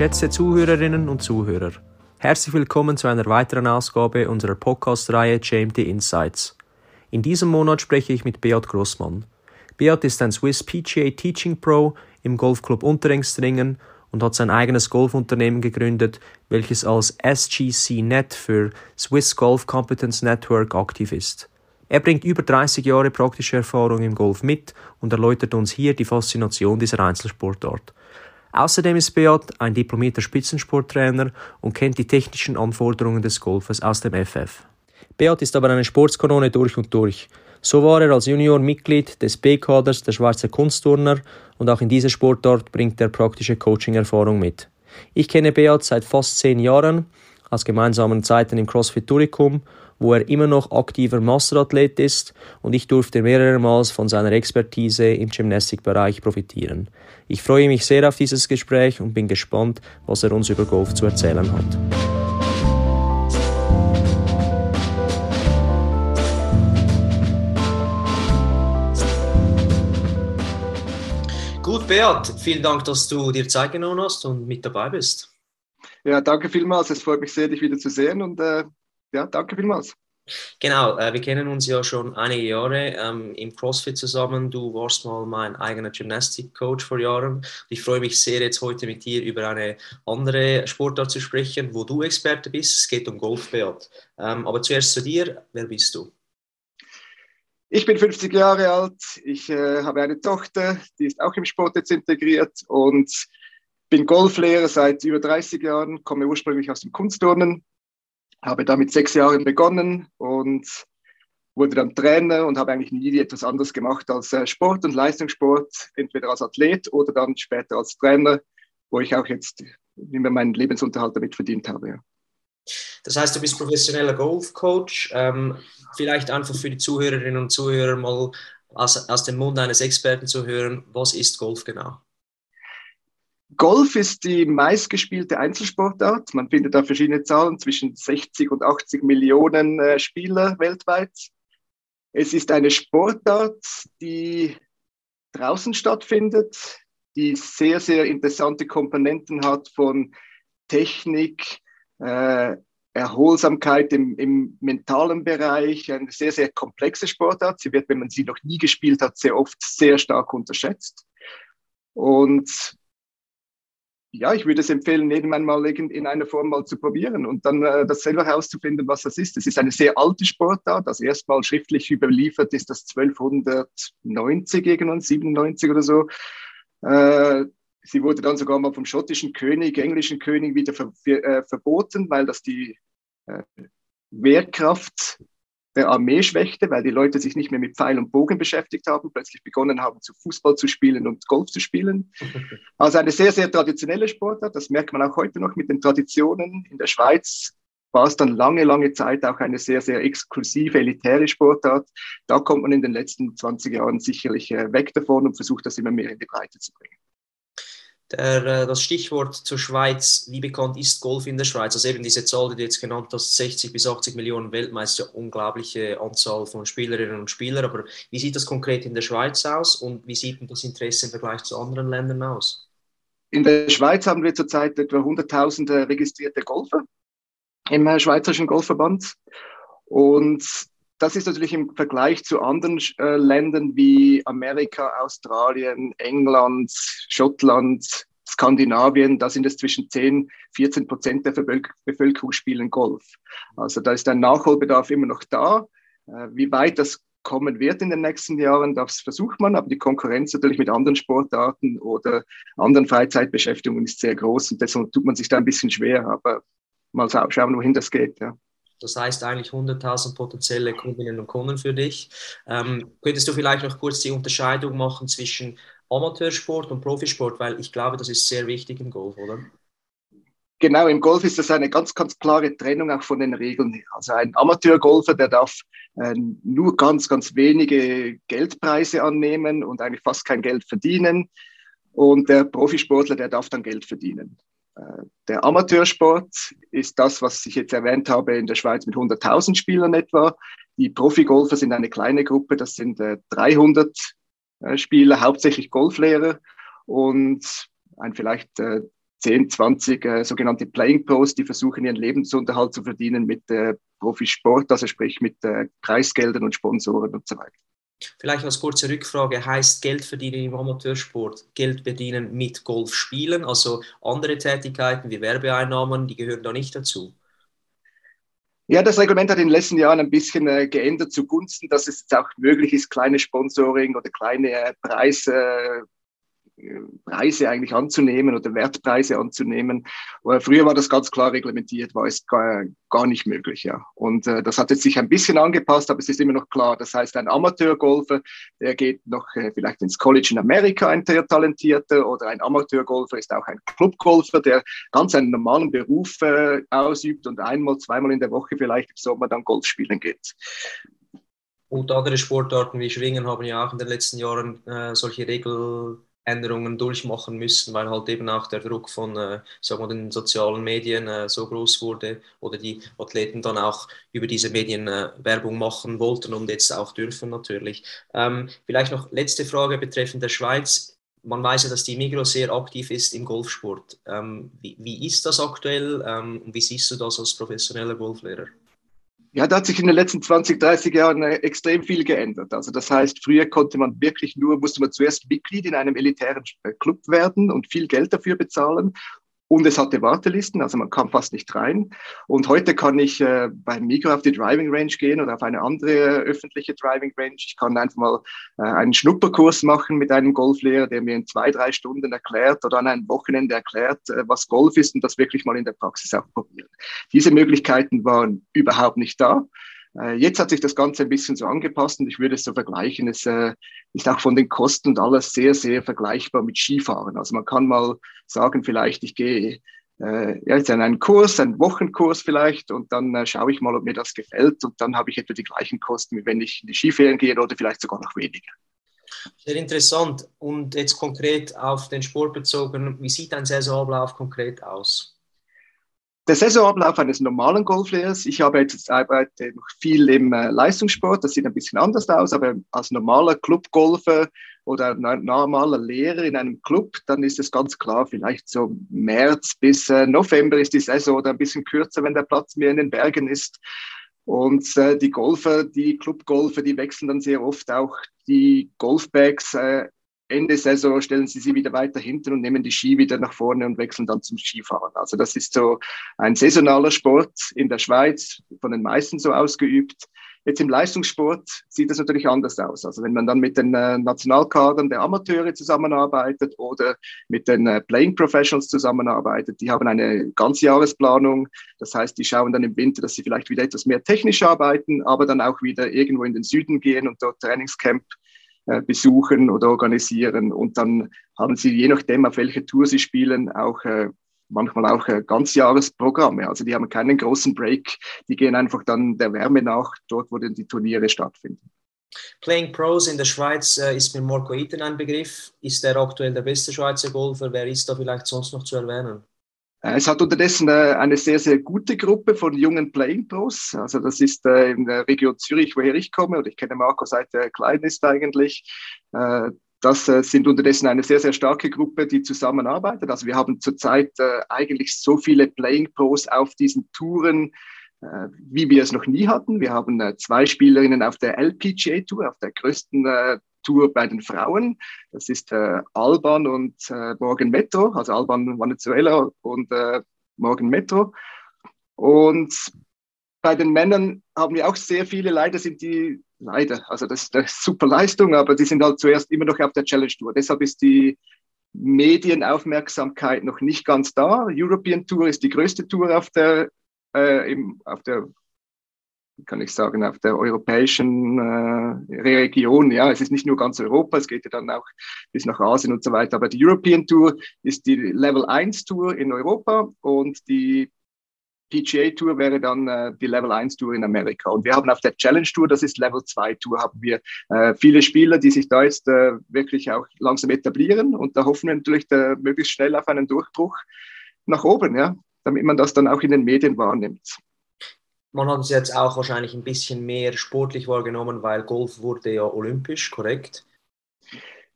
Geschätzte Zuhörerinnen und Zuhörer, herzlich willkommen zu einer weiteren Ausgabe unserer Podcast-Reihe JMT Insights. In diesem Monat spreche ich mit Beat Grossmann. Beat ist ein Swiss PGA Teaching Pro im Golfclub Unterengstringen und hat sein eigenes Golfunternehmen gegründet, welches als SGC Net für Swiss Golf Competence Network aktiv ist. Er bringt über 30 Jahre praktische Erfahrung im Golf mit und erläutert uns hier die Faszination dieser Einzelsportart. Außerdem ist Beat ein diplomierter Spitzensporttrainer und kennt die technischen Anforderungen des Golfes aus dem FF. Beat ist aber eine Sportskanone durch und durch. So war er als Junior Mitglied des B-Kaders der Schweizer Kunstturner und auch in dieser Sportart bringt er praktische Coaching-Erfahrung mit. Ich kenne Beat seit fast zehn Jahren aus gemeinsamen Zeiten im CrossFit Turicum wo er immer noch aktiver Masterathlet ist und ich durfte mehreremals von seiner Expertise im Gymnastikbereich profitieren. Ich freue mich sehr auf dieses Gespräch und bin gespannt, was er uns über Golf zu erzählen hat. Gut, Beat, vielen Dank, dass du dir Zeit genommen hast und mit dabei bist. Ja, danke vielmals. Es freut mich sehr, dich wieder zu sehen und äh, ja, danke vielmals. Genau, äh, wir kennen uns ja schon einige Jahre ähm, im CrossFit zusammen. Du warst mal mein eigener Gymnastik-Coach vor Jahren. Ich freue mich sehr, jetzt heute mit dir über eine andere Sportart zu sprechen, wo du Experte bist. Es geht um Golf, Beat. Ähm, aber zuerst zu dir, wer bist du? Ich bin 50 Jahre alt, ich äh, habe eine Tochter, die ist auch im Sport jetzt integriert und bin Golflehrer seit über 30 Jahren, komme ursprünglich aus dem Kunstturnen, habe da mit sechs Jahren begonnen und wurde dann Trainer und habe eigentlich nie etwas anderes gemacht als äh, Sport und Leistungssport, entweder als Athlet oder dann später als Trainer, wo ich auch jetzt immer meinen Lebensunterhalt damit verdient habe. Ja. Das heißt, du bist professioneller Golfcoach. Ähm, vielleicht einfach für die Zuhörerinnen und Zuhörer mal aus, aus dem Mund eines Experten zu hören, was ist Golf genau? Golf ist die meistgespielte Einzelsportart. Man findet da verschiedene Zahlen, zwischen 60 und 80 Millionen äh, Spieler weltweit. Es ist eine Sportart, die draußen stattfindet, die sehr, sehr interessante Komponenten hat von Technik, äh, Erholsamkeit im, im mentalen Bereich, eine sehr, sehr komplexe Sportart. Sie wird, wenn man sie noch nie gespielt hat, sehr oft sehr stark unterschätzt. Und ja, ich würde es empfehlen, irgendwann mal in einer Form mal zu probieren und dann äh, das selber herauszufinden, was das ist. Es ist eine sehr alte Sportart. Das erste Mal schriftlich überliefert ist das 1290 irgendwann, 97 oder so. Äh, sie wurde dann sogar mal vom schottischen König, englischen König wieder ver äh, verboten, weil das die äh, Wehrkraft der Armee schwächte, weil die Leute sich nicht mehr mit Pfeil und Bogen beschäftigt haben, plötzlich begonnen haben, zu Fußball zu spielen und Golf zu spielen. Also eine sehr, sehr traditionelle Sportart. Das merkt man auch heute noch mit den Traditionen. In der Schweiz war es dann lange, lange Zeit auch eine sehr, sehr exklusive, elitäre Sportart. Da kommt man in den letzten 20 Jahren sicherlich äh, weg davon und versucht das immer mehr in die Breite zu bringen. Der, äh, das Stichwort zur Schweiz, wie bekannt ist Golf in der Schweiz? Also eben diese Zahl, die du jetzt genannt hast, 60 bis 80 Millionen Weltmeister, unglaubliche Anzahl von Spielerinnen und Spielern. Aber wie sieht das konkret in der Schweiz aus und wie sieht das Interesse im Vergleich zu anderen Ländern aus? In der Schweiz haben wir zurzeit etwa 100.000 registrierte Golfer im äh, Schweizerischen Golfverband. Und das ist natürlich im Vergleich zu anderen äh, Ländern wie Amerika, Australien, England, Schottland, Skandinavien, da sind es zwischen 10, 14 Prozent der Bevölkerung spielen Golf. Also da ist ein Nachholbedarf immer noch da. Äh, wie weit das kommen wird in den nächsten Jahren, das versucht man, aber die Konkurrenz natürlich mit anderen Sportarten oder anderen Freizeitbeschäftigungen ist sehr groß und deshalb tut man sich da ein bisschen schwer, aber mal schauen, wohin das geht. Ja. Das heißt eigentlich 100.000 potenzielle Kundinnen und Kunden für dich. Ähm, könntest du vielleicht noch kurz die Unterscheidung machen zwischen Amateursport und Profisport, weil ich glaube, das ist sehr wichtig im Golf, oder? Genau, im Golf ist das eine ganz, ganz klare Trennung auch von den Regeln. Also ein Amateurgolfer, der darf äh, nur ganz, ganz wenige Geldpreise annehmen und eigentlich fast kein Geld verdienen. Und der Profisportler, der darf dann Geld verdienen. Äh, der Amateursport ist das, was ich jetzt erwähnt habe, in der Schweiz mit 100.000 Spielern etwa. Die Profigolfer sind eine kleine Gruppe, das sind 300 äh, äh, Spieler, hauptsächlich Golflehrer und ein vielleicht 10, 20 äh, sogenannte Playing Pros, die versuchen, ihren Lebensunterhalt zu verdienen mit Profisport, also sprich mit äh, Preisgeldern und Sponsoren und so weiter. Vielleicht als kurze Rückfrage, heißt Geld verdienen im Amateursport Geld verdienen mit Golf spielen? Also andere Tätigkeiten wie Werbeeinnahmen, die gehören da nicht dazu? Ja, das Reglement hat in den letzten Jahren ein bisschen äh, geändert zugunsten, dass es jetzt auch möglich ist, kleine Sponsoring oder kleine äh, Preise Preise eigentlich anzunehmen oder Wertpreise anzunehmen. Früher war das ganz klar reglementiert, war es gar, gar nicht möglich. Ja. Und äh, das hat jetzt sich ein bisschen angepasst, aber es ist immer noch klar. Das heißt, ein Amateurgolfer, der geht noch äh, vielleicht ins College in Amerika, ein sehr talentierter, oder ein Amateurgolfer ist auch ein Clubgolfer, der ganz einen normalen Beruf äh, ausübt und einmal, zweimal in der Woche vielleicht im Sommer dann Golf spielen geht. Und andere Sportarten wie Schwingen haben ja auch in den letzten Jahren äh, solche Regeln Änderungen durchmachen müssen, weil halt eben auch der Druck von äh, sagen wir, den sozialen Medien äh, so groß wurde oder die Athleten dann auch über diese Medien äh, Werbung machen wollten und jetzt auch dürfen natürlich. Ähm, vielleicht noch letzte Frage betreffend der Schweiz. Man weiß ja, dass die Migros sehr aktiv ist im Golfsport. Ähm, wie, wie, ist das aktuell ähm, und wie siehst du das als professioneller Golflehrer? Ja, da hat sich in den letzten 20, 30 Jahren äh, extrem viel geändert. Also das heißt, früher konnte man wirklich nur, musste man zuerst Mitglied in einem elitären äh, Club werden und viel Geld dafür bezahlen. Und es hatte Wartelisten, also man kam fast nicht rein. Und heute kann ich äh, beim Migro auf die Driving Range gehen oder auf eine andere öffentliche Driving Range. Ich kann einfach mal äh, einen Schnupperkurs machen mit einem Golflehrer, der mir in zwei, drei Stunden erklärt oder an einem Wochenende erklärt, äh, was Golf ist und das wirklich mal in der Praxis auch probieren. Diese Möglichkeiten waren überhaupt nicht da. Äh, jetzt hat sich das Ganze ein bisschen so angepasst und ich würde es so vergleichen. Es äh, ist auch von den Kosten und alles sehr, sehr vergleichbar mit Skifahren. Also man kann mal sagen, vielleicht ich gehe äh, ja, jetzt in einen Kurs, einen Wochenkurs vielleicht und dann schaue ich mal, ob mir das gefällt und dann habe ich etwa die gleichen Kosten, wie wenn ich in die Skiferien gehe oder vielleicht sogar noch weniger. Sehr interessant. Und jetzt konkret auf den Sport bezogen, wie sieht ein Saisonablauf konkret aus? Der Saisonablauf eines normalen Golflehrers, ich arbeite jetzt arbeite noch viel im äh, Leistungssport, das sieht ein bisschen anders aus, aber als normaler Clubgolfer oder normaler Lehrer in einem Club, dann ist es ganz klar, vielleicht so März bis äh, November ist die Saison oder ein bisschen kürzer, wenn der Platz mehr in den Bergen ist. Und äh, die Golfer, die Clubgolfer, die wechseln dann sehr oft auch die Golfbags äh, Ende Saison stellen sie sie wieder weiter hinten und nehmen die Ski wieder nach vorne und wechseln dann zum Skifahren. Also das ist so ein saisonaler Sport in der Schweiz, von den meisten so ausgeübt. Jetzt im Leistungssport sieht das natürlich anders aus. Also wenn man dann mit den äh, Nationalkadern der Amateure zusammenarbeitet oder mit den äh, Playing Professionals zusammenarbeitet, die haben eine Ganzjahresplanung. Das heißt, die schauen dann im Winter, dass sie vielleicht wieder etwas mehr technisch arbeiten, aber dann auch wieder irgendwo in den Süden gehen und dort Trainingscamp besuchen oder organisieren. Und dann haben sie, je nachdem, auf welche Tour sie spielen, auch äh, manchmal auch äh, Ganzjahresprogramme. Also die haben keinen großen Break, die gehen einfach dann der Wärme nach, dort wo denn die Turniere stattfinden. Playing Pros in der Schweiz äh, ist mit Marco Iten ein Begriff. Ist er aktuell der beste Schweizer Golfer? Wer ist da vielleicht sonst noch zu erwähnen? Äh, es hat unterdessen äh, eine sehr, sehr gute Gruppe von jungen Playing Pros. Also das ist äh, in der Region Zürich, woher ich komme, und ich kenne Marco seit er klein ist eigentlich. Das sind unterdessen eine sehr, sehr starke Gruppe, die zusammenarbeitet. Also wir haben zurzeit eigentlich so viele Playing Pros auf diesen Touren, wie wir es noch nie hatten. Wir haben zwei Spielerinnen auf der LPGA Tour, auf der größten Tour bei den Frauen. Das ist äh, Alban und äh, Morgan Metro, also Alban Venezuela und äh, Morgan Metro. Und bei den Männern haben wir auch sehr viele, leider sind die, leider, also das ist eine super Leistung, aber die sind halt zuerst immer noch auf der Challenge Tour. Deshalb ist die Medienaufmerksamkeit noch nicht ganz da. European Tour ist die größte Tour auf der, äh, im, auf der kann ich sagen, auf der europäischen äh, Region. Ja, es ist nicht nur ganz Europa, es geht ja dann auch bis nach Asien und so weiter. Aber die European Tour ist die Level 1 Tour in Europa und die PGA Tour wäre dann äh, die Level 1 Tour in Amerika. Und wir haben auf der Challenge Tour, das ist Level 2 Tour, haben wir äh, viele Spieler, die sich da jetzt äh, wirklich auch langsam etablieren. Und da hoffen wir natürlich da, möglichst schnell auf einen Durchbruch nach oben, ja, damit man das dann auch in den Medien wahrnimmt. Man hat es jetzt auch wahrscheinlich ein bisschen mehr sportlich wahrgenommen, weil Golf wurde ja olympisch, korrekt?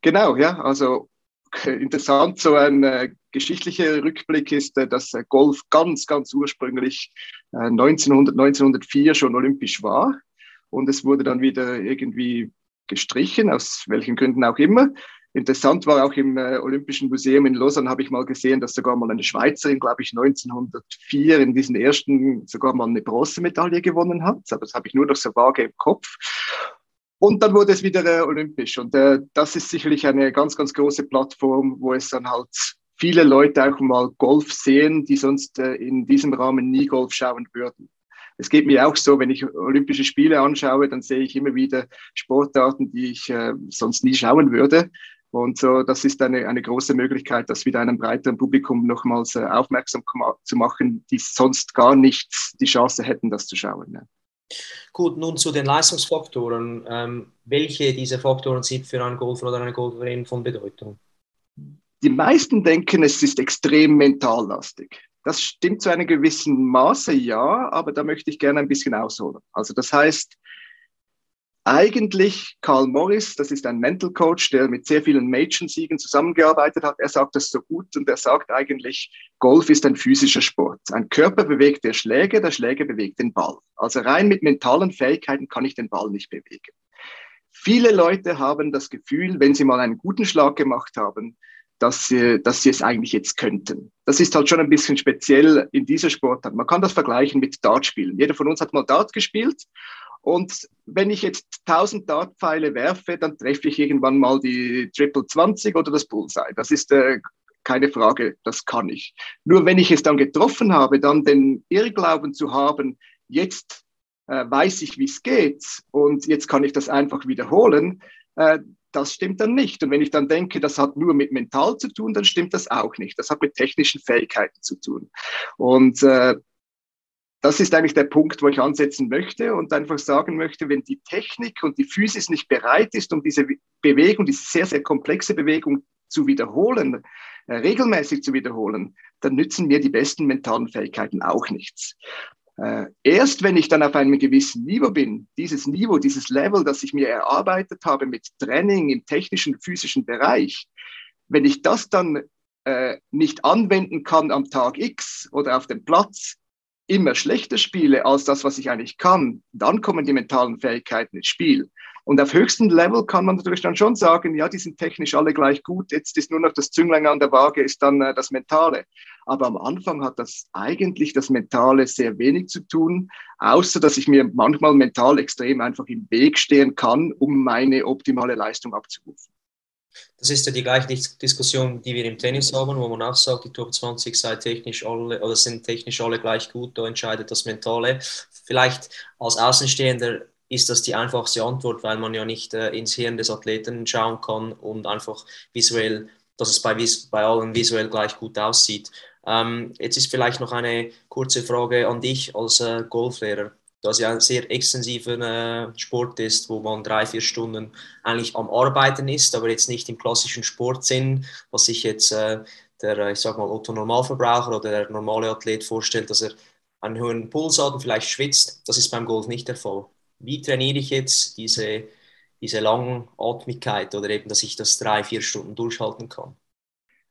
Genau, ja. Also interessant, so ein äh, geschichtlicher Rückblick ist, äh, dass äh, Golf ganz, ganz ursprünglich 1900, 1904 schon olympisch war. Und es wurde dann wieder irgendwie gestrichen, aus welchen Gründen auch immer. Interessant war auch im äh, Olympischen Museum in Lausanne, habe ich mal gesehen, dass sogar mal eine Schweizerin, glaube ich, 1904 in diesen ersten sogar mal eine Bronzemedaille gewonnen hat. Aber das habe ich nur noch so vage im Kopf. Und dann wurde es wieder äh, olympisch. Und äh, das ist sicherlich eine ganz, ganz große Plattform, wo es dann halt viele Leute auch mal Golf sehen, die sonst äh, in diesem Rahmen nie Golf schauen würden. Es geht mir auch so, wenn ich Olympische Spiele anschaue, dann sehe ich immer wieder Sportarten, die ich äh, sonst nie schauen würde. Und so, das ist eine, eine große Möglichkeit, das wieder einem breiteren Publikum nochmals äh, aufmerksam zu machen, die sonst gar nicht die Chance hätten, das zu schauen. Ja. Gut, nun zu den Leistungsfaktoren. Ähm, welche dieser Faktoren sind für einen Golfer oder eine Golferin von Bedeutung? Die meisten denken, es ist extrem mentallastig. Das stimmt zu einem gewissen Maße, ja, aber da möchte ich gerne ein bisschen ausholen. Also das heißt, eigentlich Karl Morris, das ist ein Mental Coach, der mit sehr vielen Mädchensiegen zusammengearbeitet hat. Er sagt das so gut und er sagt eigentlich, Golf ist ein physischer Sport. Ein Körper bewegt der Schläge, der Schläger bewegt den Ball. Also rein mit mentalen Fähigkeiten kann ich den Ball nicht bewegen. Viele Leute haben das Gefühl, wenn sie mal einen guten Schlag gemacht haben, dass sie, dass sie es eigentlich jetzt könnten. Das ist halt schon ein bisschen speziell in dieser Sportart. Man kann das vergleichen mit Dartspielen. Jeder von uns hat mal Dart gespielt und wenn ich jetzt 1000 Dartpfeile werfe, dann treffe ich irgendwann mal die Triple 20 oder das Bullseye. Das ist äh, keine Frage, das kann ich. Nur wenn ich es dann getroffen habe, dann den Irrglauben zu haben, jetzt äh, weiß ich, wie es geht und jetzt kann ich das einfach wiederholen, äh, das stimmt dann nicht. Und wenn ich dann denke, das hat nur mit mental zu tun, dann stimmt das auch nicht. Das hat mit technischen Fähigkeiten zu tun. Und äh, das ist eigentlich der Punkt, wo ich ansetzen möchte und einfach sagen möchte, wenn die Technik und die Physis nicht bereit ist, um diese Bewegung, diese sehr, sehr komplexe Bewegung zu wiederholen, äh, regelmäßig zu wiederholen, dann nützen mir die besten mentalen Fähigkeiten auch nichts. Äh, erst wenn ich dann auf einem gewissen Niveau bin, dieses Niveau, dieses Level, das ich mir erarbeitet habe mit Training im technischen, physischen Bereich, wenn ich das dann äh, nicht anwenden kann am Tag X oder auf dem Platz, immer schlechter spiele als das, was ich eigentlich kann, dann kommen die mentalen Fähigkeiten ins Spiel. Und auf höchstem Level kann man natürlich dann schon sagen, ja, die sind technisch alle gleich gut, jetzt ist nur noch das Zünglein an der Waage, ist dann äh, das Mentale. Aber am Anfang hat das eigentlich das Mentale sehr wenig zu tun, außer dass ich mir manchmal mental extrem einfach im Weg stehen kann, um meine optimale Leistung abzurufen. Das ist ja die gleiche Diskussion, die wir im Tennis haben, wo man auch sagt, die Top 20 sei technisch alle oder sind technisch alle gleich gut, da entscheidet das Mentale. Vielleicht als Außenstehender ist das die einfachste Antwort, weil man ja nicht äh, ins Hirn des Athleten schauen kann und einfach visuell, dass es bei, bei allen visuell gleich gut aussieht. Ähm, jetzt ist vielleicht noch eine kurze Frage an dich als äh, Golflehrer da es ja ein sehr extensiver äh, Sport ist, wo man drei, vier Stunden eigentlich am Arbeiten ist, aber jetzt nicht im klassischen Sportsinn, was sich jetzt äh, der, äh, ich sag mal, Otto-Normalverbraucher oder der normale Athlet vorstellt, dass er einen hohen Puls hat und vielleicht schwitzt. Das ist beim Golf nicht der Fall. Wie trainiere ich jetzt diese, diese Langatmigkeit oder eben, dass ich das drei, vier Stunden durchhalten kann?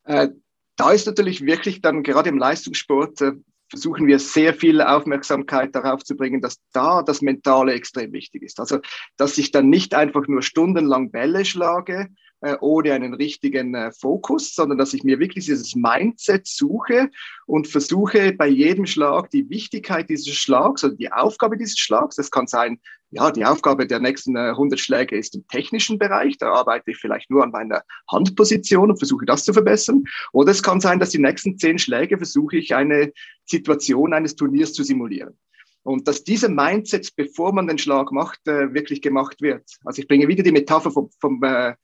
Äh, da ist natürlich wirklich dann gerade im Leistungssport äh, versuchen wir sehr viel Aufmerksamkeit darauf zu bringen, dass da das Mentale extrem wichtig ist. Also, dass ich dann nicht einfach nur stundenlang Bälle schlage, äh, ohne einen richtigen äh, Fokus, sondern dass ich mir wirklich dieses Mindset suche und versuche bei jedem Schlag die Wichtigkeit dieses Schlags oder die Aufgabe dieses Schlags, das kann sein, ja, die Aufgabe der nächsten äh, 100 Schläge ist im technischen Bereich, da arbeite ich vielleicht nur an meiner Handposition und versuche das zu verbessern. Oder es kann sein, dass die nächsten 10 Schläge versuche ich eine Situation eines Turniers zu simulieren. Und dass diese Mindset, bevor man den Schlag macht, äh, wirklich gemacht wird. Also ich bringe wieder die Metapher vom, vom äh,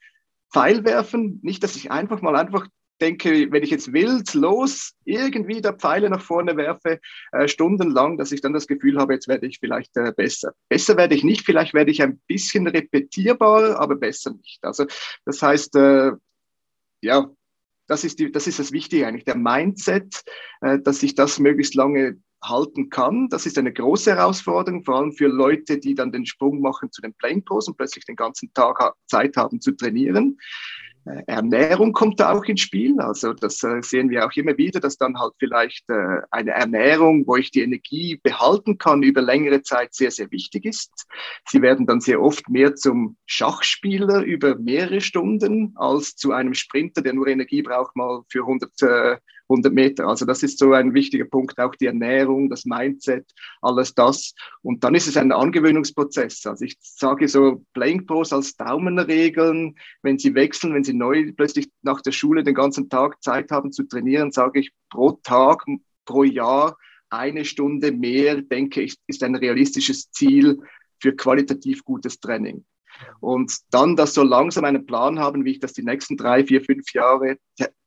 Pfeil werfen. Nicht, dass ich einfach mal einfach denke, wenn ich jetzt wild los irgendwie da Pfeile nach vorne werfe, äh, stundenlang, dass ich dann das Gefühl habe, jetzt werde ich vielleicht äh, besser. Besser werde ich nicht, vielleicht werde ich ein bisschen repetierbar, aber besser nicht. Also das heißt, äh, ja, das ist, die, das ist das Wichtige eigentlich, der Mindset, äh, dass ich das möglichst lange halten kann. Das ist eine große Herausforderung, vor allem für Leute, die dann den Sprung machen zu den Playing Pose und plötzlich den ganzen Tag Zeit haben zu trainieren. Äh, Ernährung kommt da auch ins Spiel. Also das äh, sehen wir auch immer wieder, dass dann halt vielleicht äh, eine Ernährung, wo ich die Energie behalten kann, über längere Zeit sehr, sehr wichtig ist. Sie werden dann sehr oft mehr zum Schachspieler über mehrere Stunden als zu einem Sprinter, der nur Energie braucht mal für 100 100 Meter. Also das ist so ein wichtiger Punkt, auch die Ernährung, das Mindset, alles das. Und dann ist es ein Angewöhnungsprozess. Also ich sage so Playing Pros als Daumenregeln, wenn sie wechseln, wenn sie neu plötzlich nach der Schule den ganzen Tag Zeit haben zu trainieren, sage ich pro Tag, pro Jahr eine Stunde mehr, denke ich, ist ein realistisches Ziel für qualitativ gutes Training. Und dann das so langsam einen Plan haben, wie ich das die nächsten drei, vier, fünf Jahre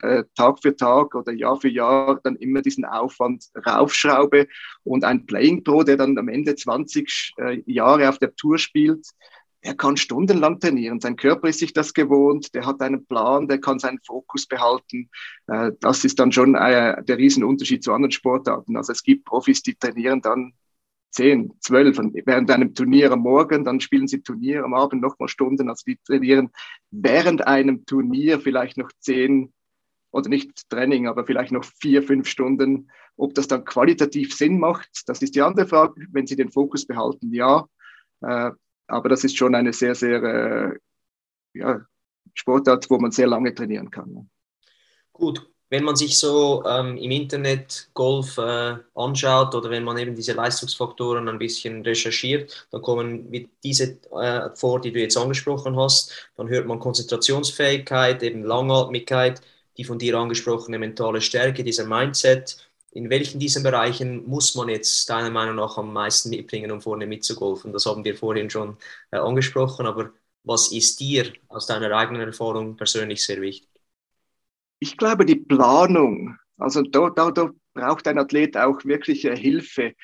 äh, Tag für Tag oder Jahr für Jahr dann immer diesen Aufwand raufschraube und ein Playing Pro, der dann am Ende 20 äh, Jahre auf der Tour spielt, er kann stundenlang trainieren. Sein Körper ist sich das gewohnt, der hat einen Plan, der kann seinen Fokus behalten. Äh, das ist dann schon äh, der Riesenunterschied zu anderen Sportarten. Also es gibt Profis, die trainieren dann zehn, zwölf während einem Turnier am Morgen, dann spielen sie Turnier am Abend nochmal Stunden. Also die trainieren während einem Turnier vielleicht noch zehn oder nicht Training, aber vielleicht noch vier, fünf Stunden. Ob das dann qualitativ Sinn macht, das ist die andere Frage. Wenn sie den Fokus behalten, ja. Äh, aber das ist schon eine sehr, sehr äh, ja, Sportart, wo man sehr lange trainieren kann. Gut, wenn man sich so ähm, im Internet Golf äh, anschaut oder wenn man eben diese Leistungsfaktoren ein bisschen recherchiert, dann kommen diese äh, vor, die du jetzt angesprochen hast. Dann hört man Konzentrationsfähigkeit, eben Langatmigkeit, die von dir angesprochene mentale Stärke, dieser Mindset. In welchen diesen Bereichen muss man jetzt deiner Meinung nach am meisten mitbringen, um vorne mitzugolfen? Das haben wir vorhin schon äh, angesprochen, aber was ist dir aus deiner eigenen Erfahrung persönlich sehr wichtig? Ich glaube, die Planung, also da, da, braucht ein Athlet auch wirklich Hilfe.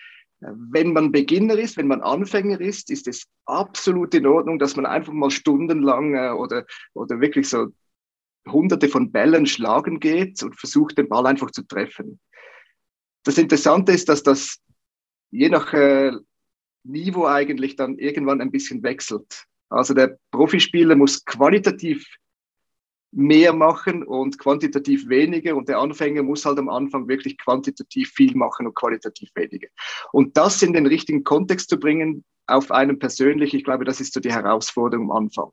Wenn man Beginner ist, wenn man Anfänger ist, ist es absolut in Ordnung, dass man einfach mal stundenlang äh, oder, oder wirklich so hunderte von Bällen schlagen geht und versucht, den Ball einfach zu treffen. Das Interessante ist, dass das je nach äh, Niveau eigentlich dann irgendwann ein bisschen wechselt. Also der Profispieler muss qualitativ mehr machen und quantitativ weniger. Und der Anfänger muss halt am Anfang wirklich quantitativ viel machen und qualitativ weniger. Und das in den richtigen Kontext zu bringen, auf einem persönlich, ich glaube, das ist so die Herausforderung am Anfang.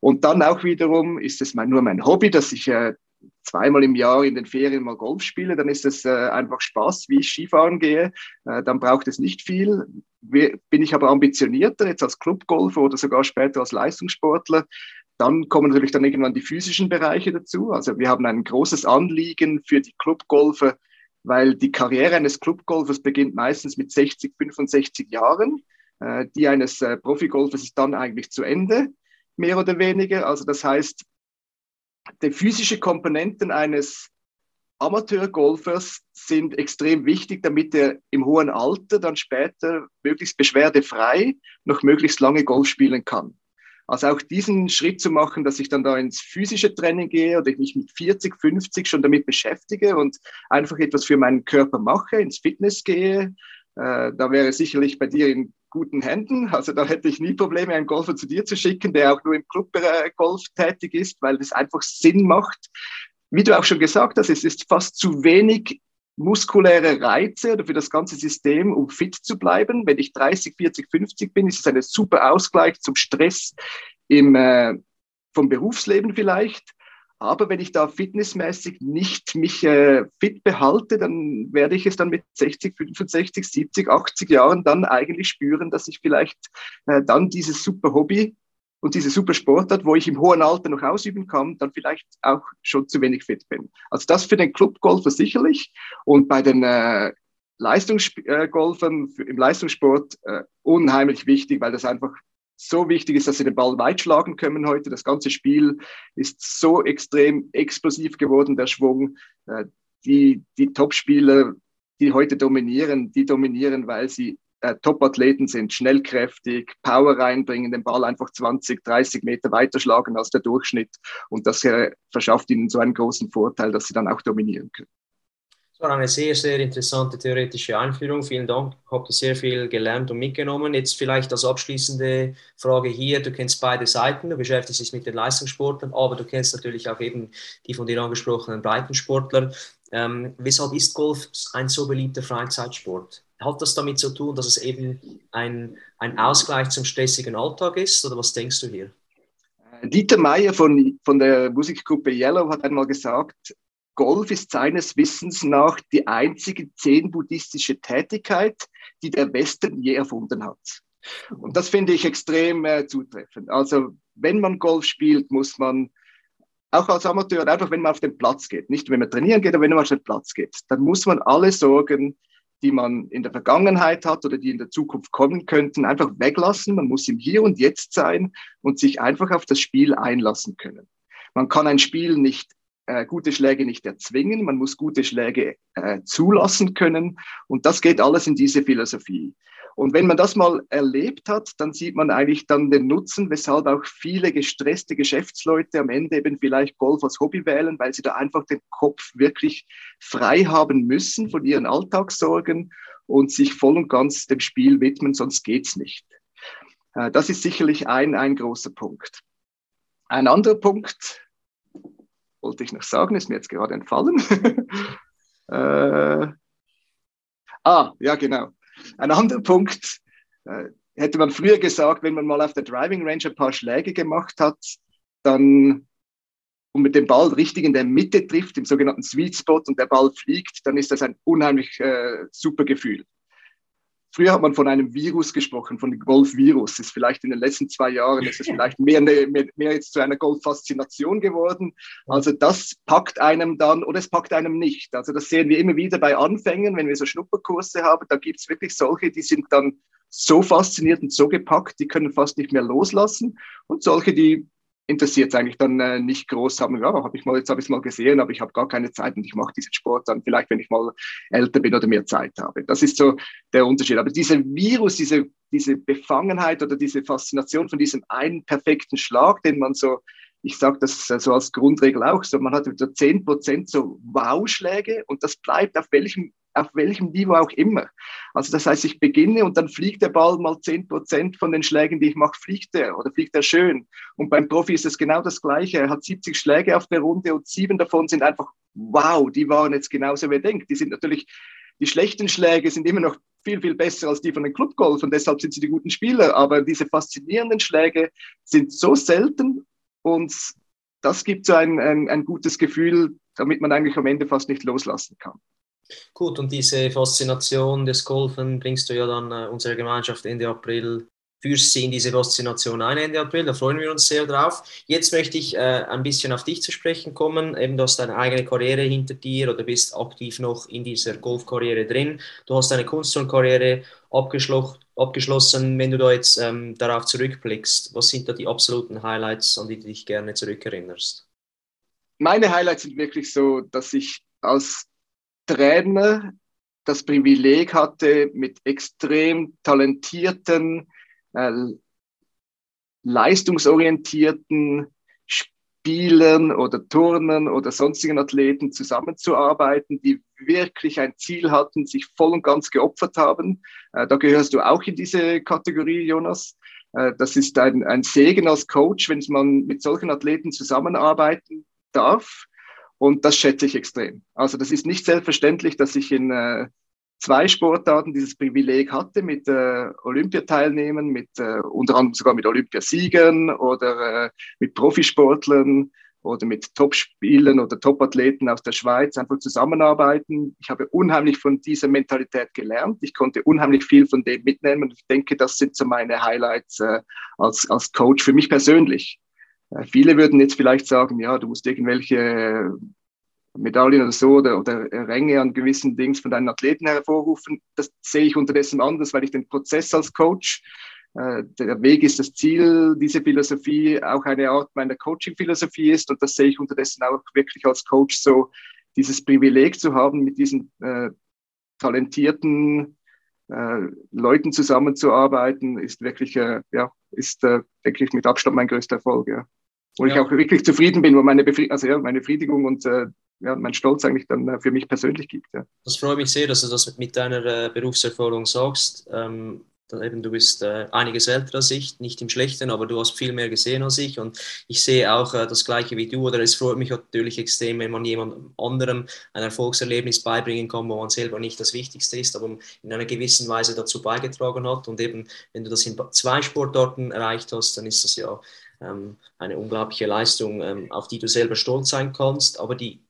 Und dann auch wiederum ist es mein, nur mein Hobby, dass ich äh, zweimal im Jahr in den Ferien mal Golf spiele, dann ist es äh, einfach Spaß, wie ich Skifahren gehe. Äh, dann braucht es nicht viel. Bin ich aber ambitionierter, jetzt als Clubgolfer oder sogar später als Leistungssportler, dann kommen natürlich dann irgendwann die physischen Bereiche dazu. Also wir haben ein großes Anliegen für die Clubgolfer, weil die Karriere eines Clubgolfers beginnt meistens mit 60, 65 Jahren. Äh, die eines äh, Profigolfers ist dann eigentlich zu Ende, mehr oder weniger. Also das heißt, die physischen Komponenten eines Amateurgolfers sind extrem wichtig, damit er im hohen Alter dann später möglichst beschwerdefrei noch möglichst lange Golf spielen kann. Also auch diesen Schritt zu machen, dass ich dann da ins physische Training gehe oder ich mich mit 40, 50 schon damit beschäftige und einfach etwas für meinen Körper mache, ins Fitness gehe, äh, da wäre sicherlich bei dir in guten Händen. Also da hätte ich nie Probleme, einen Golfer zu dir zu schicken, der auch nur im Club äh, Golf tätig ist, weil das einfach Sinn macht. Wie du auch schon gesagt hast, es ist fast zu wenig muskuläre Reize oder für das ganze System, um fit zu bleiben. Wenn ich 30, 40, 50 bin, ist es ein super Ausgleich zum Stress im, äh, vom Berufsleben vielleicht. Aber wenn ich da fitnessmäßig nicht mich äh, fit behalte, dann werde ich es dann mit 60, 65, 70, 80 Jahren dann eigentlich spüren, dass ich vielleicht äh, dann dieses super Hobby und diese super Sportart, wo ich im hohen Alter noch ausüben kann, dann vielleicht auch schon zu wenig fit bin. Also das für den Clubgolfer sicherlich und bei den äh, Leistungsgolfern im Leistungssport äh, unheimlich wichtig, weil das einfach so wichtig ist, dass sie den Ball weit schlagen können heute. Das ganze Spiel ist so extrem explosiv geworden, der Schwung. Äh, die die Top-Spieler, die heute dominieren, die dominieren, weil sie äh, Top-Athleten sind, schnellkräftig, Power reinbringen, den Ball einfach 20, 30 Meter weiterschlagen als der Durchschnitt. Und das äh, verschafft ihnen so einen großen Vorteil, dass sie dann auch dominieren können. Das war eine sehr, sehr interessante theoretische Einführung. Vielen Dank. Habt ihr sehr viel gelernt und mitgenommen. Jetzt vielleicht als abschließende Frage hier. Du kennst beide Seiten. Du beschäftigst dich mit den Leistungssportlern, aber du kennst natürlich auch eben die von dir angesprochenen Breitensportler. Ähm, weshalb ist Golf ein so beliebter Freizeitsport? Hat das damit zu tun, dass es eben ein, ein Ausgleich zum stressigen Alltag ist? Oder was denkst du hier? Dieter Meyer von, von der Musikgruppe Yellow hat einmal gesagt, Golf ist seines Wissens nach die einzige zen-buddhistische Tätigkeit, die der Westen je erfunden hat. Und das finde ich extrem äh, zutreffend. Also wenn man Golf spielt, muss man auch als Amateur, einfach wenn man auf den Platz geht, nicht wenn man trainieren geht, aber wenn man auf den Platz geht, dann muss man alle Sorgen, die man in der Vergangenheit hat oder die in der Zukunft kommen könnten, einfach weglassen. Man muss im Hier und Jetzt sein und sich einfach auf das Spiel einlassen können. Man kann ein Spiel nicht äh, gute Schläge nicht erzwingen, man muss gute Schläge äh, zulassen können. Und das geht alles in diese Philosophie. Und wenn man das mal erlebt hat, dann sieht man eigentlich dann den Nutzen, weshalb auch viele gestresste Geschäftsleute am Ende eben vielleicht Golf als Hobby wählen, weil sie da einfach den Kopf wirklich frei haben müssen von ihren Alltagssorgen und sich voll und ganz dem Spiel widmen, sonst geht's nicht. Äh, das ist sicherlich ein, ein großer Punkt. Ein anderer Punkt, wollte ich noch sagen, ist mir jetzt gerade entfallen. äh, ah, ja, genau. Ein anderer Punkt, äh, hätte man früher gesagt, wenn man mal auf der Driving Range ein paar Schläge gemacht hat, dann und mit dem Ball richtig in der Mitte trifft, im sogenannten Sweet Spot, und der Ball fliegt, dann ist das ein unheimlich äh, super Gefühl. Früher hat man von einem Virus gesprochen, von dem Golf-Virus. Ist vielleicht in den letzten zwei Jahren ist es vielleicht mehr, mehr, mehr jetzt zu einer Golf-Faszination geworden. Also das packt einem dann oder es packt einem nicht. Also das sehen wir immer wieder bei Anfängen, wenn wir so Schnupperkurse haben. Da gibt es wirklich solche, die sind dann so fasziniert und so gepackt, die können fast nicht mehr loslassen. Und solche, die interessiert es eigentlich dann äh, nicht groß. Haben, ja, habe ich mal, jetzt habe ich es mal gesehen, aber ich habe gar keine Zeit und ich mache diesen Sport dann vielleicht, wenn ich mal älter bin oder mehr Zeit habe. Das ist so der Unterschied. Aber dieser Virus, diese, diese Befangenheit oder diese Faszination von diesem einen perfekten Schlag, den man so ich sage das so als Grundregel auch so, man hat wieder zehn Prozent so Wow-Schläge und das bleibt auf welchem auf welchem Niveau auch immer. Also das heißt, ich beginne und dann fliegt der Ball mal zehn Prozent von den Schlägen, die ich mache, fliegt er oder fliegt er schön. Und beim Profi ist es genau das Gleiche. Er hat 70 Schläge auf der Runde und sieben davon sind einfach, wow, die waren jetzt genauso, wie er denkt. Die sind natürlich, die schlechten Schläge sind immer noch viel, viel besser als die von den Clubgolf und deshalb sind sie die guten Spieler. Aber diese faszinierenden Schläge sind so selten und das gibt so ein, ein, ein gutes Gefühl, damit man eigentlich am Ende fast nicht loslassen kann. Gut, und diese Faszination des Golfen bringst du ja dann äh, unserer Gemeinschaft Ende April, führst sie in diese Faszination ein Ende April, da freuen wir uns sehr drauf. Jetzt möchte ich äh, ein bisschen auf dich zu sprechen kommen. Eben, du hast deine eigene Karriere hinter dir oder bist aktiv noch in dieser Golfkarriere drin. Du hast deine Kunstturmkarriere abgeschlossen. Wenn du da jetzt ähm, darauf zurückblickst, was sind da die absoluten Highlights, an die du dich gerne zurückerinnerst? Meine Highlights sind wirklich so, dass ich als Trainer das Privileg hatte, mit extrem talentierten, äh, leistungsorientierten Spielern oder Turnern oder sonstigen Athleten zusammenzuarbeiten, die wirklich ein Ziel hatten, sich voll und ganz geopfert haben. Äh, da gehörst du auch in diese Kategorie, Jonas. Äh, das ist ein, ein Segen als Coach, wenn man mit solchen Athleten zusammenarbeiten darf. Und das schätze ich extrem. Also das ist nicht selbstverständlich, dass ich in äh, zwei Sportarten dieses Privileg hatte, mit äh, Olympiateilnehmen, mit äh, unter anderem sogar mit Olympiasiegern oder äh, mit Profisportlern oder mit Topspielern oder Topathleten aus der Schweiz einfach zusammenarbeiten. Ich habe unheimlich von dieser Mentalität gelernt. Ich konnte unheimlich viel von dem mitnehmen. Und ich denke, das sind so meine Highlights äh, als, als Coach für mich persönlich. Äh, viele würden jetzt vielleicht sagen, ja, du musst irgendwelche Medaillen oder so oder, oder Ränge an gewissen Dings von deinen Athleten hervorrufen. Das sehe ich unterdessen anders, weil ich den Prozess als Coach, äh, der Weg ist das Ziel, diese Philosophie auch eine Art meiner Coaching-Philosophie ist und das sehe ich unterdessen auch wirklich als Coach so, dieses Privileg zu haben, mit diesen äh, talentierten äh, Leuten zusammenzuarbeiten, ist wirklich, äh, ja, ist, äh, denke ich, mit Abstand mein größter Erfolg, ja. Wo ja. ich auch wirklich zufrieden bin, wo meine, Befried also, ja, meine Befriedigung und äh, ja, mein Stolz eigentlich dann äh, für mich persönlich gibt. Ja. Das freut mich sehr, dass du das mit deiner äh, Berufserfahrung sagst. Ähm, eben, du bist äh, einiges älter als ich, nicht im Schlechten, aber du hast viel mehr gesehen als ich und ich sehe auch äh, das Gleiche wie du. Oder es freut mich natürlich extrem, wenn man jemand anderem ein Erfolgserlebnis beibringen kann, wo man selber nicht das Wichtigste ist, aber in einer gewissen Weise dazu beigetragen hat. Und eben, wenn du das in zwei Sportarten erreicht hast, dann ist das ja eine unglaubliche Leistung, ähm, auf die du selber stolz sein kannst, aber die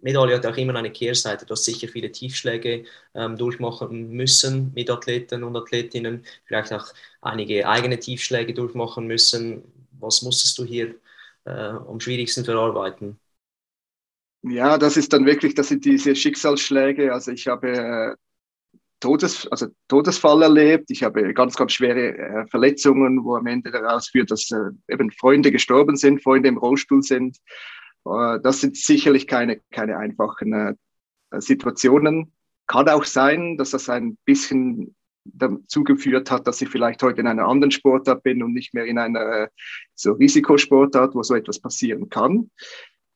Medaille hat auch immer eine Kehrseite. Du hast sicher viele Tiefschläge ähm, durchmachen müssen mit Athleten und Athletinnen, vielleicht auch einige eigene Tiefschläge durchmachen müssen. Was musstest du hier äh, am schwierigsten verarbeiten? Ja, das ist dann wirklich, das sind diese Schicksalsschläge. Also ich habe äh, Todes, also Todesfall erlebt. Ich habe ganz, ganz schwere äh, Verletzungen, wo am Ende daraus führt, dass äh, eben Freunde gestorben sind, Freunde im Rollstuhl sind. Äh, das sind sicherlich keine, keine einfachen Situationen. Kann auch sein, dass das ein bisschen dazu geführt hat, dass ich vielleicht heute in einer anderen Sportart bin und nicht mehr in einer so Risikosportart, wo so etwas passieren kann.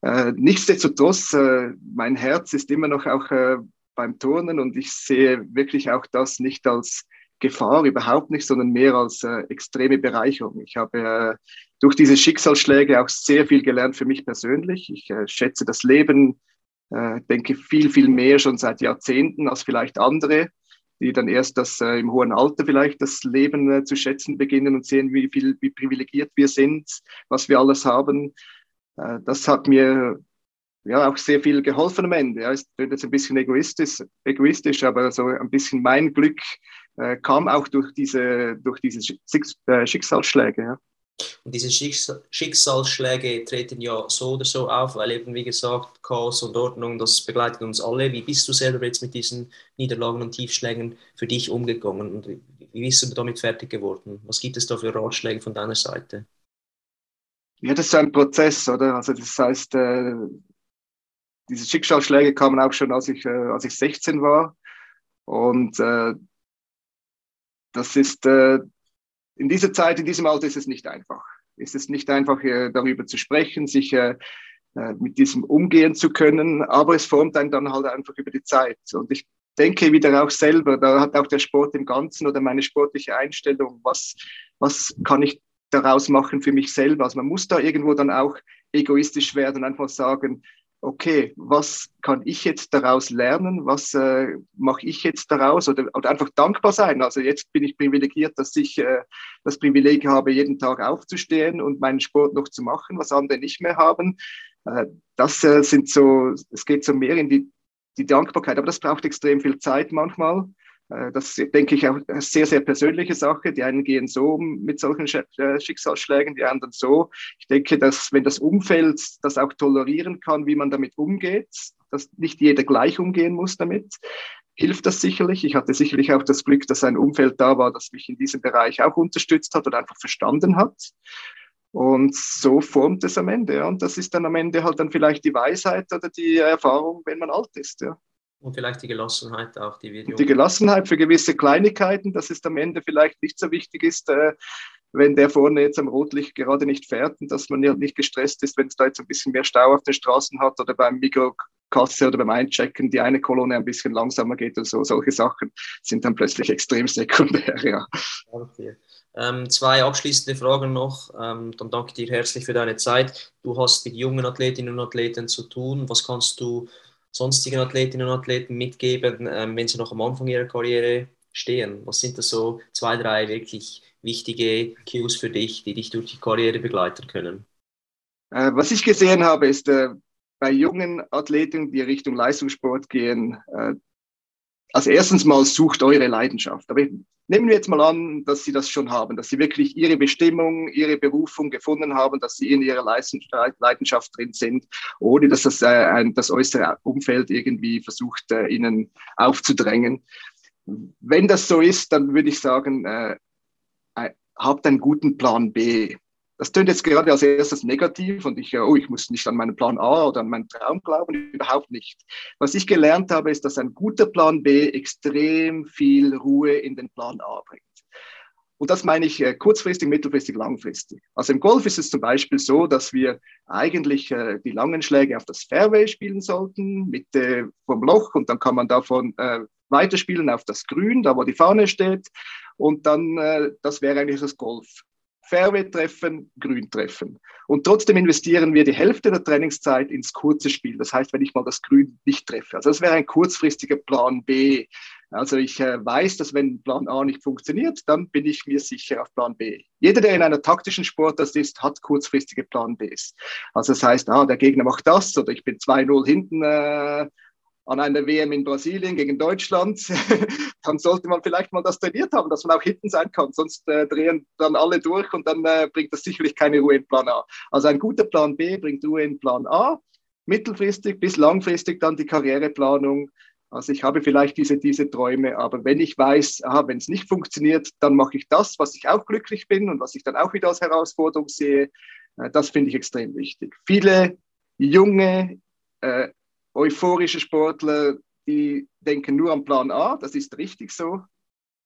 Äh, nichtsdestotrotz, äh, mein Herz ist immer noch auch äh, beim Turnen und ich sehe wirklich auch das nicht als Gefahr, überhaupt nicht, sondern mehr als äh, extreme Bereicherung. Ich habe äh, durch diese Schicksalsschläge auch sehr viel gelernt für mich persönlich. Ich äh, schätze das Leben, äh, denke viel, viel mehr schon seit Jahrzehnten als vielleicht andere, die dann erst das äh, im hohen Alter vielleicht das Leben äh, zu schätzen beginnen und sehen, wie viel, wie privilegiert wir sind, was wir alles haben. Das hat mir ja auch sehr viel geholfen am Ende. Ja, es wird jetzt ein bisschen egoistisch, egoistisch, aber so ein bisschen mein Glück äh, kam auch durch diese, durch diese äh, Schicksalsschläge. Ja. Und diese Schicksalsschläge treten ja so oder so auf, weil eben, wie gesagt, Chaos und Ordnung, das begleitet uns alle. Wie bist du selber jetzt mit diesen Niederlagen und Tiefschlägen für dich umgegangen und wie bist du damit fertig geworden? Was gibt es da für Ratschläge von deiner Seite? Ja, das ist ein Prozess, oder? Also das heißt, äh, diese Schicksalsschläge kamen auch schon, als ich, äh, als ich 16 war. Und äh, das ist äh, in dieser Zeit, in diesem Alter ist es nicht einfach. Ist es nicht einfach, äh, darüber zu sprechen, sich äh, äh, mit diesem umgehen zu können, aber es formt einen dann halt einfach über die Zeit. Und ich denke wieder auch selber, da hat auch der Sport im Ganzen oder meine sportliche Einstellung, was, was kann ich daraus machen für mich selber? Also man muss da irgendwo dann auch egoistisch werden und einfach sagen, okay, was kann ich jetzt daraus lernen? Was äh, mache ich jetzt daraus? Oder, oder einfach dankbar sein. Also jetzt bin ich privilegiert, dass ich äh, das Privileg habe, jeden Tag aufzustehen und meinen Sport noch zu machen, was andere nicht mehr haben. Äh, das äh, sind so, es geht so mehr in die, die Dankbarkeit, aber das braucht extrem viel Zeit manchmal. Äh, das denke ich auch eine sehr, sehr persönliche Sache. Die einen gehen so um mit solchen äh, Schicksalsschlägen, die anderen so. Ich denke, dass wenn das Umfeld das auch tolerieren kann, wie man damit umgeht, dass nicht jeder gleich umgehen muss damit, hilft das sicherlich. Ich hatte sicherlich auch das Glück, dass ein Umfeld da war, das mich in diesem Bereich auch unterstützt hat oder einfach verstanden hat. Und so formt es am Ende. Und das ist dann am Ende halt dann vielleicht die Weisheit oder die Erfahrung, wenn man alt ist. Ja. Und vielleicht die Gelassenheit auch, die wir. Die Gelassenheit für gewisse Kleinigkeiten, dass es am Ende vielleicht nicht so wichtig ist, äh, wenn der vorne jetzt am Rotlicht gerade nicht fährt und dass man nicht gestresst ist, wenn es da jetzt ein bisschen mehr Stau auf den Straßen hat oder beim Mikrokasse oder beim Einchecken die eine Kolonne ein bisschen langsamer geht oder so. Solche Sachen sind dann plötzlich extrem sekundär, ja. Okay. Ähm, zwei abschließende Fragen noch. Ähm, dann danke dir herzlich für deine Zeit. Du hast mit jungen Athletinnen und Athleten zu tun. Was kannst du sonstigen Athletinnen und Athleten mitgeben, ähm, wenn sie noch am Anfang ihrer Karriere stehen? Was sind da so zwei, drei wirklich wichtige Cues für dich, die dich durch die Karriere begleiten können? Äh, was ich gesehen habe, ist äh, bei jungen Athleten, die Richtung Leistungssport gehen, äh, als erstens mal sucht eure Leidenschaft. Aber nehmen wir jetzt mal an, dass sie das schon haben, dass sie wirklich ihre Bestimmung, ihre Berufung gefunden haben, dass sie in ihrer Leidenschaft drin sind, ohne dass das, äh, ein, das äußere Umfeld irgendwie versucht, äh, ihnen aufzudrängen. Wenn das so ist, dann würde ich sagen, äh, habt einen guten Plan B. Das tönt jetzt gerade als erstes negativ und ich, oh, ich muss nicht an meinen Plan A oder an meinen Traum glauben, überhaupt nicht. Was ich gelernt habe, ist, dass ein guter Plan B extrem viel Ruhe in den Plan A bringt. Und das meine ich äh, kurzfristig, mittelfristig, langfristig. Also im Golf ist es zum Beispiel so, dass wir eigentlich äh, die langen Schläge auf das Fairway spielen sollten, Mitte vom Loch und dann kann man davon äh, weiterspielen auf das Grün, da wo die Fahne steht. Und dann, äh, das wäre eigentlich das Golf. Fairway treffen, Grün treffen. Und trotzdem investieren wir die Hälfte der Trainingszeit ins kurze Spiel. Das heißt, wenn ich mal das Grün nicht treffe. Also das wäre ein kurzfristiger Plan B. Also ich äh, weiß, dass wenn Plan A nicht funktioniert, dann bin ich mir sicher auf Plan B. Jeder, der in einer taktischen Sportart ist, hat kurzfristige Plan Bs. Also das heißt, ah, der Gegner macht das oder ich bin 2-0 hinten äh, an einer WM in Brasilien gegen Deutschland, dann sollte man vielleicht mal das trainiert haben, dass man auch hinten sein kann. Sonst äh, drehen dann alle durch und dann äh, bringt das sicherlich keine Ruhe in Plan A. Also ein guter Plan B bringt Ruhe in Plan A. Mittelfristig bis langfristig dann die Karriereplanung. Also ich habe vielleicht diese, diese Träume, aber wenn ich weiß, wenn es nicht funktioniert, dann mache ich das, was ich auch glücklich bin und was ich dann auch wieder als Herausforderung sehe. Äh, das finde ich extrem wichtig. Viele junge, äh, euphorische Sportler, die denken nur am Plan A, das ist richtig so.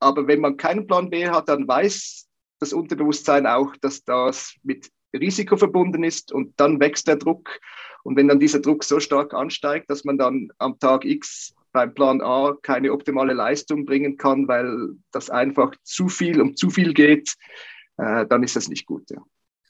Aber wenn man keinen Plan B hat, dann weiß das Unterbewusstsein auch, dass das mit Risiko verbunden ist und dann wächst der Druck. Und wenn dann dieser Druck so stark ansteigt, dass man dann am Tag X beim Plan A keine optimale Leistung bringen kann, weil das einfach zu viel um zu viel geht, äh, dann ist das nicht gut. Ja.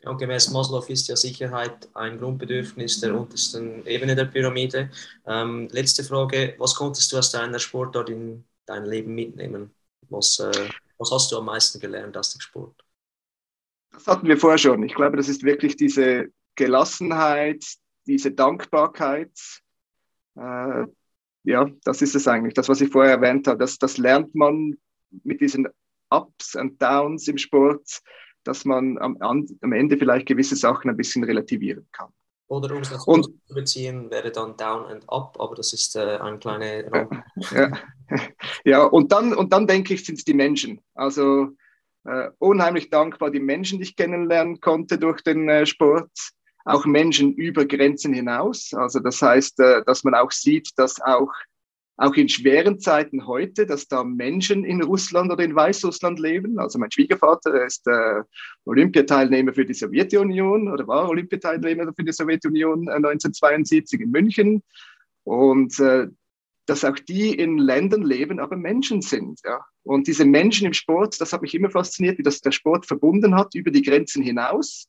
Ja, gemäß Maslow ist ja Sicherheit ein Grundbedürfnis der untersten Ebene der Pyramide. Ähm, letzte Frage: Was konntest du aus deiner Sportart in dein Leben mitnehmen? Was, äh, was hast du am meisten gelernt aus dem Sport? Das hatten wir vorher schon. Ich glaube, das ist wirklich diese Gelassenheit, diese Dankbarkeit. Äh, ja, das ist es eigentlich. Das, was ich vorher erwähnt habe, das, das lernt man mit diesen Ups und Downs im Sport dass man am, am Ende vielleicht gewisse Sachen ein bisschen relativieren kann. Oder um es nach und, zu beziehen, wäre dann Down and Up, aber das ist äh, ein kleiner ja, ja, und dann, und dann denke ich, sind es die Menschen. Also äh, unheimlich dankbar, die Menschen, die ich kennenlernen konnte durch den äh, Sport. Auch Menschen über Grenzen hinaus. Also das heißt, äh, dass man auch sieht, dass auch auch in schweren Zeiten heute, dass da Menschen in Russland oder in Weißrussland leben. Also mein Schwiegervater ist äh, Olympiateilnehmer für die Sowjetunion oder war Olympiateilnehmer für die Sowjetunion äh, 1972 in München. Und äh, dass auch die in Ländern leben, aber Menschen sind. Ja. Und diese Menschen im Sport, das hat mich immer fasziniert, wie das der Sport verbunden hat über die Grenzen hinaus.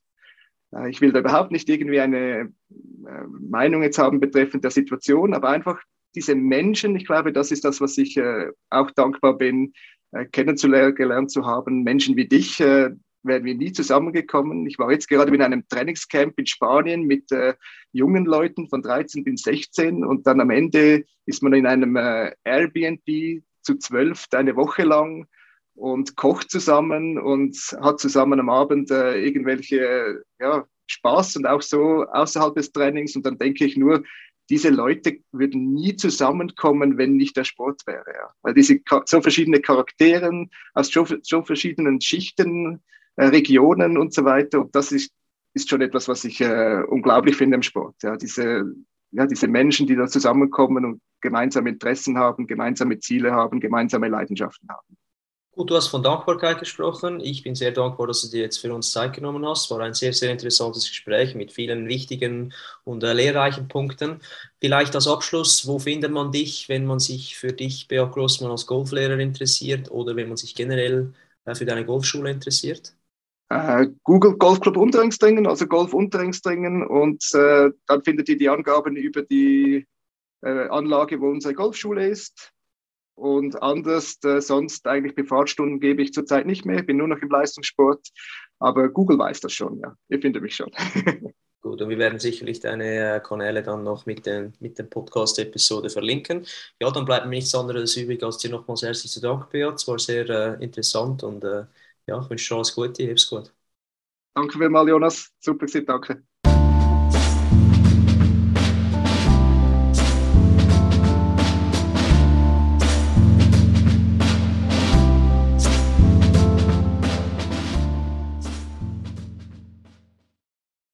Äh, ich will da überhaupt nicht irgendwie eine äh, Meinung jetzt haben betreffend der Situation, aber einfach diese Menschen, ich glaube, das ist das, was ich äh, auch dankbar bin, äh, kennenzulernen zu haben. Menschen wie dich äh, wären wir nie zusammengekommen. Ich war jetzt gerade in einem Trainingscamp in Spanien mit äh, jungen Leuten von 13 bis 16 und dann am Ende ist man in einem äh, Airbnb zu zwölf eine Woche lang und kocht zusammen und hat zusammen am Abend äh, irgendwelche ja, Spaß und auch so außerhalb des Trainings. Und dann denke ich nur, diese Leute würden nie zusammenkommen, wenn nicht der Sport wäre. Ja. Weil diese so verschiedene Charakteren aus so, so verschiedenen Schichten, äh, Regionen und so weiter. Und das ist, ist schon etwas, was ich äh, unglaublich finde im Sport. Ja. Diese, ja, diese Menschen, die da zusammenkommen und gemeinsame Interessen haben, gemeinsame Ziele haben, gemeinsame Leidenschaften haben. Gut, du hast von Dankbarkeit gesprochen. Ich bin sehr dankbar, dass du dir jetzt für uns Zeit genommen hast. War ein sehr, sehr interessantes Gespräch mit vielen wichtigen und äh, lehrreichen Punkten. Vielleicht als Abschluss, wo findet man dich, wenn man sich für dich, Beat Grossmann, als Golflehrer interessiert oder wenn man sich generell äh, für deine Golfschule interessiert? Äh, Google Golfclub Unterringsdringen, also Golf Unterringsdringen und äh, dann findet ihr die Angaben über die äh, Anlage, wo unsere Golfschule ist und anders, äh, sonst eigentlich Befahrtsstunden gebe ich zurzeit nicht mehr. Ich bin nur noch im Leistungssport. Aber Google weiß das schon, ja. Ihr findet mich schon. Gut, und wir werden sicherlich deine äh, Kanäle dann noch mit, den, mit der Podcast-Episode verlinken. Ja, dann bleibt mir nichts anderes übrig, als dir nochmals herzlich zu danken, Beat. Es war sehr äh, interessant und äh, ja, ich wünsche dir alles Gute. Heb's gut. Danke vielmals, Jonas. Super, danke.